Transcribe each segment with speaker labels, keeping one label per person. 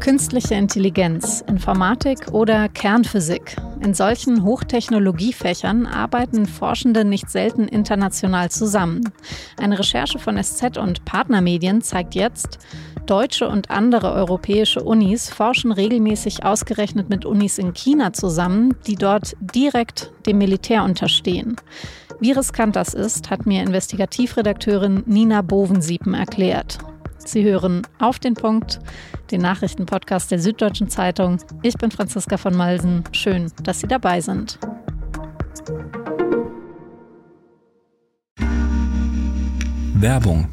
Speaker 1: Künstliche Intelligenz, Informatik oder Kernphysik. In solchen Hochtechnologiefächern arbeiten Forschende nicht selten international zusammen. Eine Recherche von SZ und Partnermedien zeigt jetzt, deutsche und andere europäische Unis forschen regelmäßig ausgerechnet mit Unis in China zusammen, die dort direkt dem Militär unterstehen. Wie riskant das ist, hat mir Investigativredakteurin Nina Bovensiepen erklärt. Sie hören auf den Punkt, den Nachrichtenpodcast der Süddeutschen Zeitung. Ich bin Franziska von Malsen. Schön, dass Sie dabei sind.
Speaker 2: Werbung.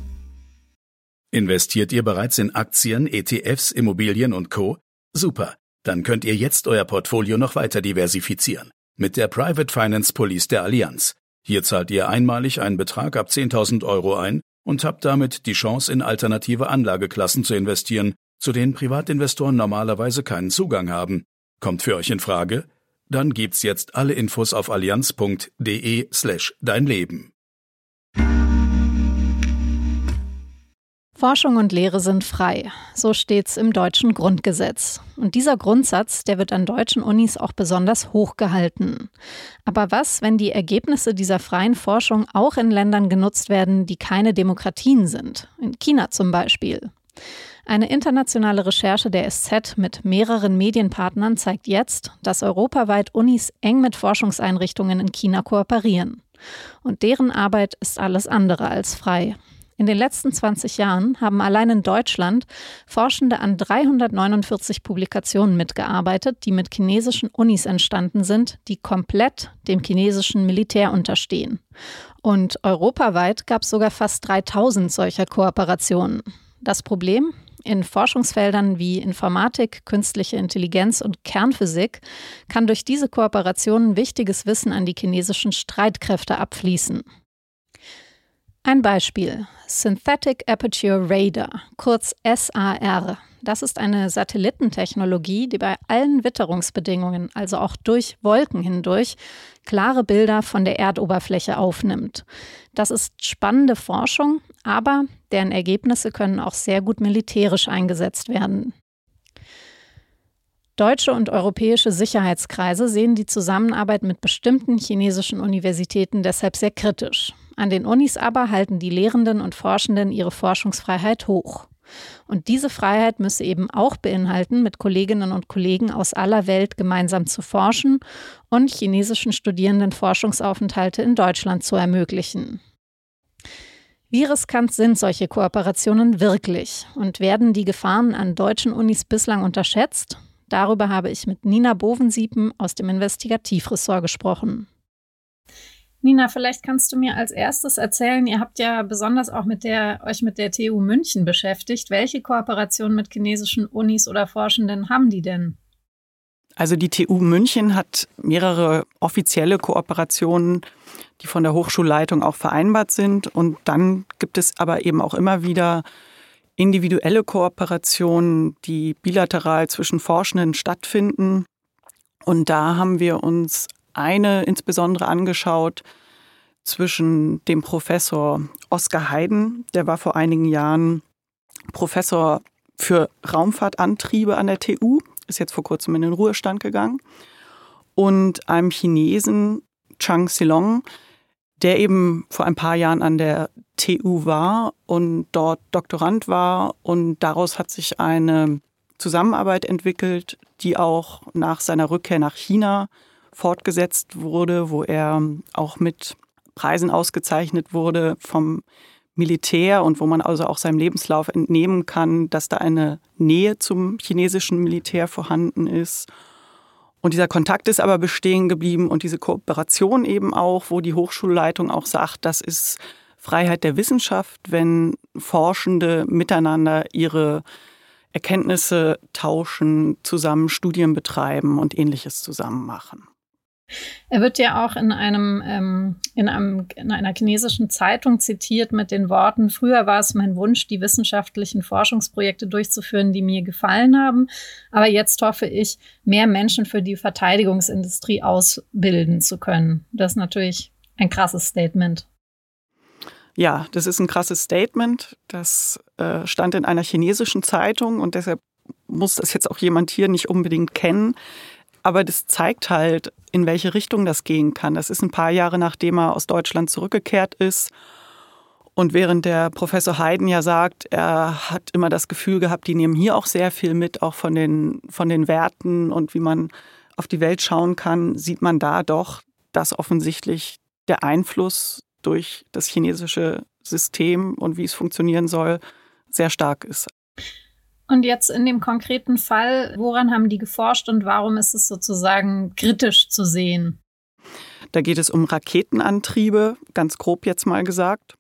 Speaker 3: Investiert ihr bereits in Aktien, ETFs, Immobilien und Co? Super. Dann könnt ihr jetzt euer Portfolio noch weiter diversifizieren. Mit der Private Finance Police der Allianz. Hier zahlt ihr einmalig einen Betrag ab 10.000 Euro ein und habt damit die Chance, in alternative Anlageklassen zu investieren, zu denen Privatinvestoren normalerweise keinen Zugang haben. Kommt für euch in Frage? Dann gibt's jetzt alle Infos auf allianz.de slash dein Leben.
Speaker 1: Forschung und Lehre sind frei. So steht's im deutschen Grundgesetz. Und dieser Grundsatz, der wird an deutschen Unis auch besonders hoch gehalten. Aber was, wenn die Ergebnisse dieser freien Forschung auch in Ländern genutzt werden, die keine Demokratien sind? In China zum Beispiel. Eine internationale Recherche der SZ mit mehreren Medienpartnern zeigt jetzt, dass europaweit Unis eng mit Forschungseinrichtungen in China kooperieren. Und deren Arbeit ist alles andere als frei. In den letzten 20 Jahren haben allein in Deutschland Forschende an 349 Publikationen mitgearbeitet, die mit chinesischen Unis entstanden sind, die komplett dem chinesischen Militär unterstehen. Und europaweit gab es sogar fast 3000 solcher Kooperationen. Das Problem? In Forschungsfeldern wie Informatik, künstliche Intelligenz und Kernphysik kann durch diese Kooperationen wichtiges Wissen an die chinesischen Streitkräfte abfließen. Ein Beispiel. Synthetic Aperture Radar, kurz SAR. Das ist eine Satellitentechnologie, die bei allen Witterungsbedingungen, also auch durch Wolken hindurch, klare Bilder von der Erdoberfläche aufnimmt. Das ist spannende Forschung, aber deren Ergebnisse können auch sehr gut militärisch eingesetzt werden. Deutsche und europäische Sicherheitskreise sehen die Zusammenarbeit mit bestimmten chinesischen Universitäten deshalb sehr kritisch. An den Unis aber halten die Lehrenden und Forschenden ihre Forschungsfreiheit hoch. Und diese Freiheit müsse eben auch beinhalten, mit Kolleginnen und Kollegen aus aller Welt gemeinsam zu forschen und chinesischen Studierenden Forschungsaufenthalte in Deutschland zu ermöglichen. Wie riskant sind solche Kooperationen wirklich und werden die Gefahren an deutschen Unis bislang unterschätzt? Darüber habe ich mit Nina Bovensiepen aus dem Investigativressort gesprochen. Nina, vielleicht kannst du mir als erstes erzählen, ihr habt ja besonders auch mit der, euch mit der TU München beschäftigt. Welche Kooperationen mit chinesischen Unis oder Forschenden haben die denn?
Speaker 4: Also die TU München hat mehrere offizielle Kooperationen, die von der Hochschulleitung auch vereinbart sind. Und dann gibt es aber eben auch immer wieder individuelle Kooperationen, die bilateral zwischen Forschenden stattfinden. Und da haben wir uns eine insbesondere angeschaut zwischen dem Professor Oskar Heiden, der war vor einigen Jahren Professor für Raumfahrtantriebe an der TU, ist jetzt vor kurzem in den Ruhestand gegangen, und einem Chinesen, Chang Silong, der eben vor ein paar Jahren an der TU war und dort Doktorand war. Und daraus hat sich eine Zusammenarbeit entwickelt, die auch nach seiner Rückkehr nach China fortgesetzt wurde, wo er auch mit Preisen ausgezeichnet wurde vom Militär und wo man also auch seinem Lebenslauf entnehmen kann, dass da eine Nähe zum chinesischen Militär vorhanden ist. Und dieser Kontakt ist aber bestehen geblieben und diese Kooperation eben auch, wo die Hochschulleitung auch sagt, das ist Freiheit der Wissenschaft, wenn Forschende miteinander ihre Erkenntnisse tauschen, zusammen Studien betreiben und ähnliches zusammen machen.
Speaker 1: Er wird ja auch in einem, ähm, in einem, in einer chinesischen Zeitung zitiert mit den Worten, früher war es mein Wunsch, die wissenschaftlichen Forschungsprojekte durchzuführen, die mir gefallen haben. Aber jetzt hoffe ich, mehr Menschen für die Verteidigungsindustrie ausbilden zu können. Das ist natürlich ein krasses Statement.
Speaker 4: Ja, das ist ein krasses Statement. Das äh, stand in einer chinesischen Zeitung und deshalb muss das jetzt auch jemand hier nicht unbedingt kennen. Aber das zeigt halt, in welche Richtung das gehen kann. Das ist ein paar Jahre nachdem er aus Deutschland zurückgekehrt ist. Und während der Professor Haydn ja sagt, er hat immer das Gefühl gehabt, die nehmen hier auch sehr viel mit, auch von den, von den Werten und wie man auf die Welt schauen kann, sieht man da doch, dass offensichtlich der Einfluss durch das chinesische System und wie es funktionieren soll, sehr stark ist.
Speaker 1: Und jetzt in dem konkreten Fall, woran haben die geforscht und warum ist es sozusagen kritisch zu sehen?
Speaker 4: Da geht es um Raketenantriebe, ganz grob jetzt mal gesagt.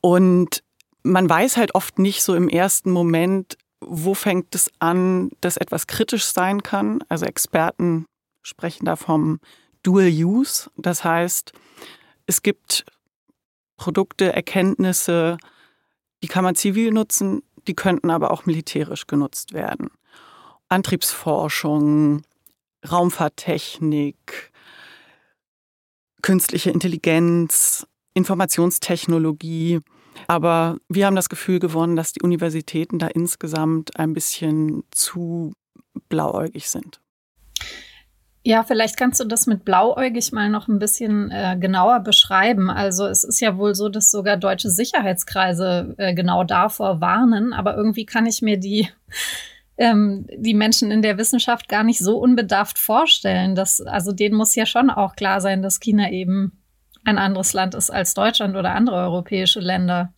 Speaker 4: Und man weiß halt oft nicht so im ersten Moment, wo fängt es an, dass etwas kritisch sein kann. Also Experten sprechen da vom Dual Use. Das heißt, es gibt Produkte, Erkenntnisse, die kann man zivil nutzen, die könnten aber auch militärisch genutzt werden. Antriebsforschung, Raumfahrttechnik, künstliche Intelligenz, Informationstechnologie. Aber wir haben das Gefühl gewonnen, dass die Universitäten da insgesamt ein bisschen zu blauäugig sind.
Speaker 1: Ja, vielleicht kannst du das mit blauäugig mal noch ein bisschen äh, genauer beschreiben. Also es ist ja wohl so, dass sogar deutsche Sicherheitskreise äh, genau davor warnen, aber irgendwie kann ich mir die ähm, die Menschen in der Wissenschaft gar nicht so unbedarft vorstellen. Dass, also denen muss ja schon auch klar sein, dass China eben ein anderes Land ist als Deutschland oder andere europäische Länder.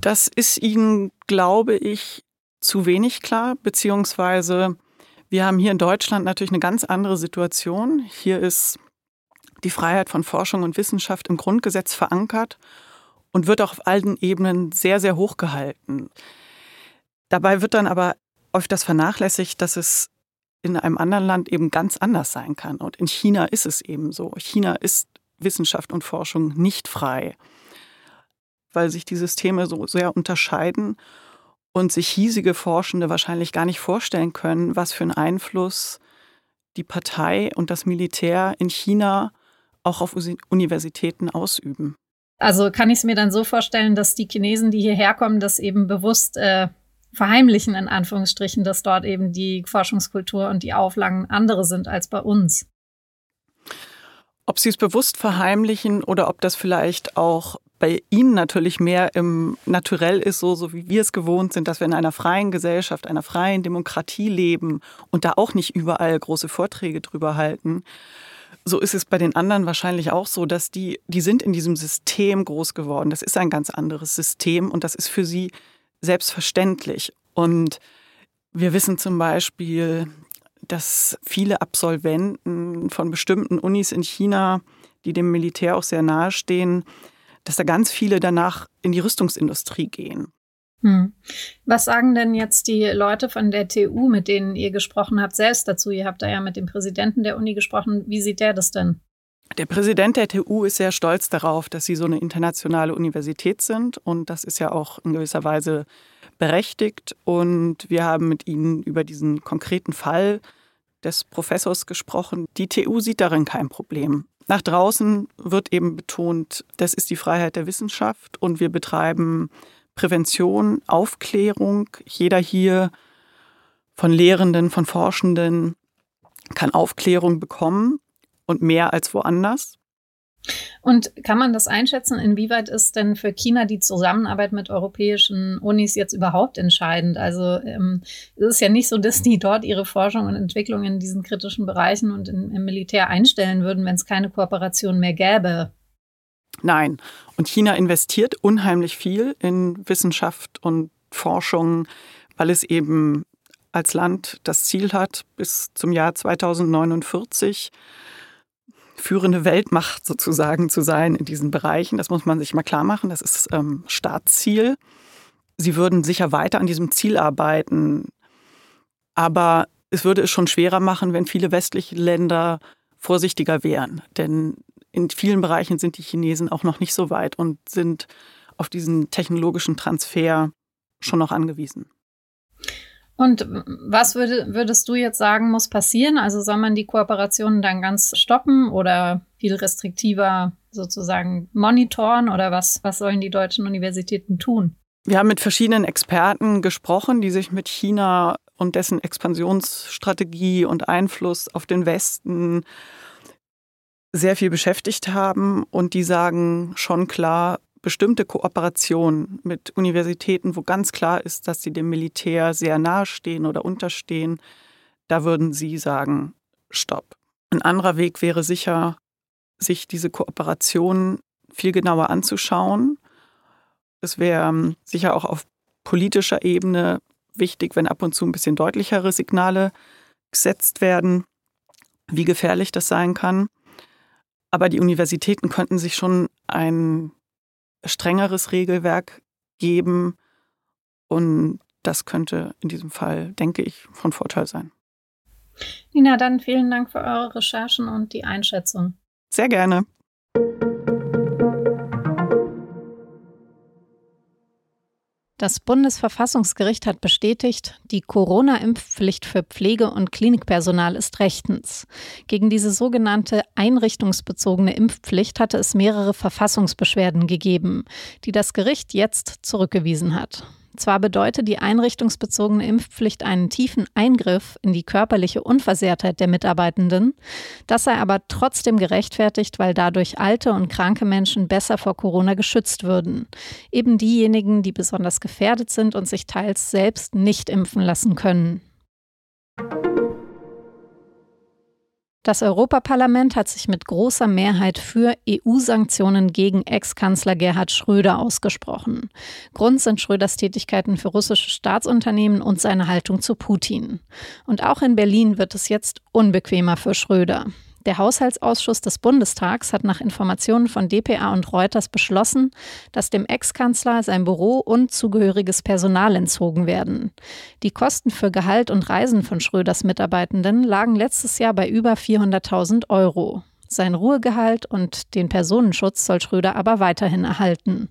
Speaker 4: Das ist ihnen, glaube ich, zu wenig klar, beziehungsweise wir haben hier in Deutschland natürlich eine ganz andere Situation. Hier ist die Freiheit von Forschung und Wissenschaft im Grundgesetz verankert und wird auch auf allen Ebenen sehr, sehr hoch gehalten. Dabei wird dann aber öfters vernachlässigt, dass es in einem anderen Land eben ganz anders sein kann. Und in China ist es eben so. China ist Wissenschaft und Forschung nicht frei, weil sich die Systeme so sehr unterscheiden und sich hiesige Forschende wahrscheinlich gar nicht vorstellen können, was für einen Einfluss die Partei und das Militär in China auch auf Universitäten ausüben.
Speaker 1: Also kann ich es mir dann so vorstellen, dass die Chinesen, die hierher kommen, das eben bewusst äh, verheimlichen, in Anführungsstrichen, dass dort eben die Forschungskultur und die Auflagen andere sind als bei uns.
Speaker 4: Ob sie es bewusst verheimlichen oder ob das vielleicht auch bei Ihnen natürlich mehr im Naturell ist, so, so wie wir es gewohnt sind, dass wir in einer freien Gesellschaft, einer freien Demokratie leben und da auch nicht überall große Vorträge drüber halten. So ist es bei den anderen wahrscheinlich auch so, dass die, die sind in diesem System groß geworden. Das ist ein ganz anderes System und das ist für sie selbstverständlich. Und wir wissen zum Beispiel, dass viele Absolventen von bestimmten Unis in China, die dem Militär auch sehr nahestehen, dass da ganz viele danach in die Rüstungsindustrie gehen.
Speaker 1: Hm. Was sagen denn jetzt die Leute von der TU, mit denen ihr gesprochen habt, selbst dazu? Ihr habt da ja mit dem Präsidenten der Uni gesprochen. Wie sieht der das denn?
Speaker 4: Der Präsident der TU ist sehr stolz darauf, dass sie so eine internationale Universität sind. Und das ist ja auch in gewisser Weise berechtigt. Und wir haben mit ihnen über diesen konkreten Fall des Professors gesprochen. Die TU sieht darin kein Problem. Nach draußen wird eben betont, das ist die Freiheit der Wissenschaft und wir betreiben Prävention, Aufklärung. Jeder hier von Lehrenden, von Forschenden kann Aufklärung bekommen und mehr als woanders.
Speaker 1: Und kann man das einschätzen, inwieweit ist denn für China die Zusammenarbeit mit europäischen Unis jetzt überhaupt entscheidend? Also ähm, es ist ja nicht so, dass die dort ihre Forschung und Entwicklung in diesen kritischen Bereichen und in, im Militär einstellen würden, wenn es keine Kooperation mehr gäbe.
Speaker 4: Nein. Und China investiert unheimlich viel in Wissenschaft und Forschung, weil es eben als Land das Ziel hat, bis zum Jahr 2049 führende Weltmacht sozusagen zu sein in diesen Bereichen. Das muss man sich mal klar machen. Das ist ähm, Staatsziel. Sie würden sicher weiter an diesem Ziel arbeiten. Aber es würde es schon schwerer machen, wenn viele westliche Länder vorsichtiger wären. Denn in vielen Bereichen sind die Chinesen auch noch nicht so weit und sind auf diesen technologischen Transfer schon noch angewiesen.
Speaker 1: Und was würde, würdest du jetzt sagen, muss passieren? Also soll man die Kooperationen dann ganz stoppen oder viel restriktiver sozusagen monitoren oder was, was sollen die deutschen Universitäten tun?
Speaker 4: Wir haben mit verschiedenen Experten gesprochen, die sich mit China und dessen Expansionsstrategie und Einfluss auf den Westen sehr viel beschäftigt haben und die sagen schon klar, bestimmte Kooperationen mit Universitäten, wo ganz klar ist, dass sie dem Militär sehr nahestehen oder unterstehen, da würden sie sagen, stopp. Ein anderer Weg wäre sicher, sich diese Kooperation viel genauer anzuschauen. Es wäre ähm, sicher auch auf politischer Ebene wichtig, wenn ab und zu ein bisschen deutlichere Signale gesetzt werden, wie gefährlich das sein kann. Aber die Universitäten könnten sich schon ein strengeres Regelwerk geben. Und das könnte in diesem Fall, denke ich, von Vorteil sein.
Speaker 1: Nina, dann vielen Dank für eure Recherchen und die Einschätzung.
Speaker 4: Sehr gerne.
Speaker 1: Das Bundesverfassungsgericht hat bestätigt, die Corona-Impfpflicht für Pflege- und Klinikpersonal ist rechtens. Gegen diese sogenannte einrichtungsbezogene Impfpflicht hatte es mehrere Verfassungsbeschwerden gegeben, die das Gericht jetzt zurückgewiesen hat. Zwar bedeutet die einrichtungsbezogene Impfpflicht einen tiefen Eingriff in die körperliche Unversehrtheit der Mitarbeitenden, das sei aber trotzdem gerechtfertigt, weil dadurch alte und kranke Menschen besser vor Corona geschützt würden. Eben diejenigen, die besonders gefährdet sind und sich teils selbst nicht impfen lassen können. Das Europaparlament hat sich mit großer Mehrheit für EU-Sanktionen gegen Ex-Kanzler Gerhard Schröder ausgesprochen. Grund sind Schröders Tätigkeiten für russische Staatsunternehmen und seine Haltung zu Putin. Und auch in Berlin wird es jetzt unbequemer für Schröder. Der Haushaltsausschuss des Bundestags hat nach Informationen von dpa und Reuters beschlossen, dass dem Ex-Kanzler sein Büro und zugehöriges Personal entzogen werden. Die Kosten für Gehalt und Reisen von Schröders Mitarbeitenden lagen letztes Jahr bei über 400.000 Euro. Sein Ruhegehalt und den Personenschutz soll Schröder aber weiterhin erhalten.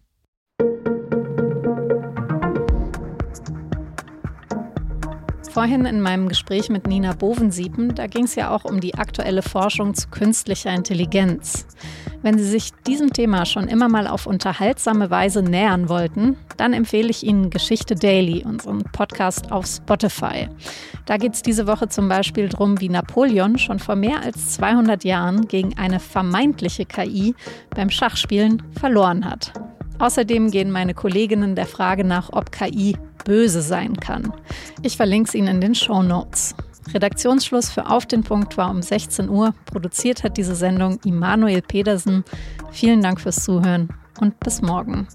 Speaker 1: Vorhin in meinem Gespräch mit Nina Bovensiepen, da ging es ja auch um die aktuelle Forschung zu künstlicher Intelligenz. Wenn Sie sich diesem Thema schon immer mal auf unterhaltsame Weise nähern wollten, dann empfehle ich Ihnen Geschichte Daily, unseren Podcast auf Spotify. Da geht es diese Woche zum Beispiel darum, wie Napoleon schon vor mehr als 200 Jahren gegen eine vermeintliche KI beim Schachspielen verloren hat. Außerdem gehen meine Kolleginnen der Frage nach, ob KI böse sein kann. Ich verlinke es Ihnen in den Show Notes. Redaktionsschluss für Auf den Punkt war um 16 Uhr. Produziert hat diese Sendung Immanuel Pedersen. Vielen Dank fürs Zuhören und bis morgen.